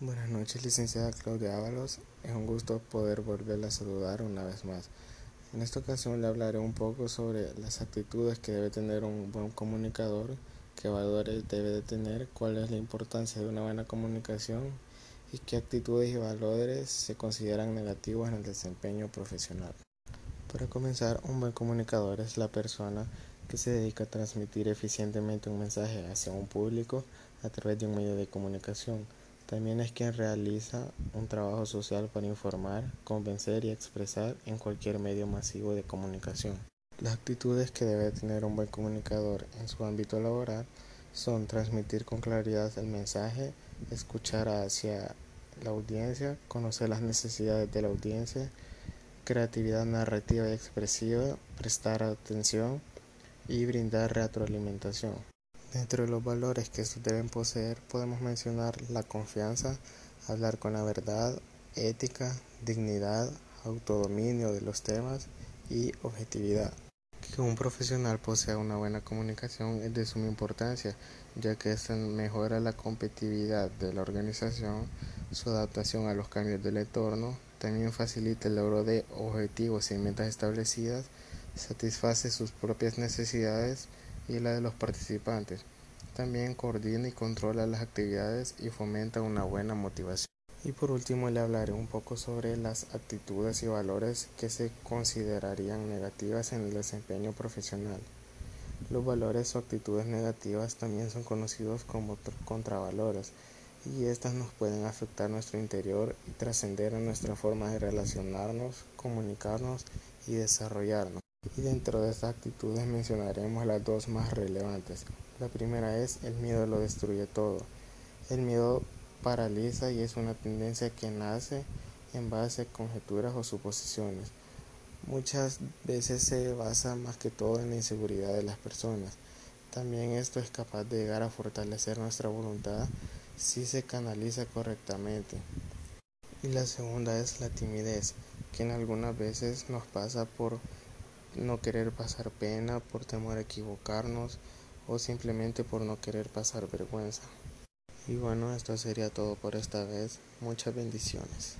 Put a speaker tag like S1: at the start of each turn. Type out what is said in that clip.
S1: Buenas noches, licenciada Claudia Ábalos. Es un gusto poder volverla a saludar una vez más. En esta ocasión le hablaré un poco sobre las actitudes que debe tener un buen comunicador, qué valores debe de tener, cuál es la importancia de una buena comunicación y qué actitudes y valores se consideran negativos en el desempeño profesional. Para comenzar, un buen comunicador es la persona que se dedica a transmitir eficientemente un mensaje hacia un público a través de un medio de comunicación también es quien realiza un trabajo social para informar, convencer y expresar en cualquier medio masivo de comunicación. Las actitudes que debe tener un buen comunicador en su ámbito laboral son transmitir con claridad el mensaje, escuchar hacia la audiencia, conocer las necesidades de la audiencia, creatividad narrativa y expresiva, prestar atención y brindar retroalimentación. Dentro de los valores que estos deben poseer podemos mencionar la confianza, hablar con la verdad, ética, dignidad, autodominio de los temas y objetividad. Que un profesional posea una buena comunicación es de suma importancia, ya que esto mejora la competitividad de la organización, su adaptación a los cambios del entorno, también facilita el logro de objetivos y metas establecidas, satisface sus propias necesidades, y la de los participantes. También coordina y controla las actividades y fomenta una buena motivación. Y por último le hablaré un poco sobre las actitudes y valores que se considerarían negativas en el desempeño profesional. Los valores o actitudes negativas también son conocidos como contravalores y estas nos pueden afectar nuestro interior y trascender en nuestra forma de relacionarnos, comunicarnos y desarrollarnos. Y dentro de estas actitudes mencionaremos las dos más relevantes. La primera es el miedo lo destruye todo. El miedo paraliza y es una tendencia que nace en base a conjeturas o suposiciones. Muchas veces se basa más que todo en la inseguridad de las personas. También esto es capaz de llegar a fortalecer nuestra voluntad si se canaliza correctamente. Y la segunda es la timidez, que en algunas veces nos pasa por no querer pasar pena, por temor a equivocarnos o simplemente por no querer pasar vergüenza. Y bueno, esto sería todo por esta vez. Muchas bendiciones.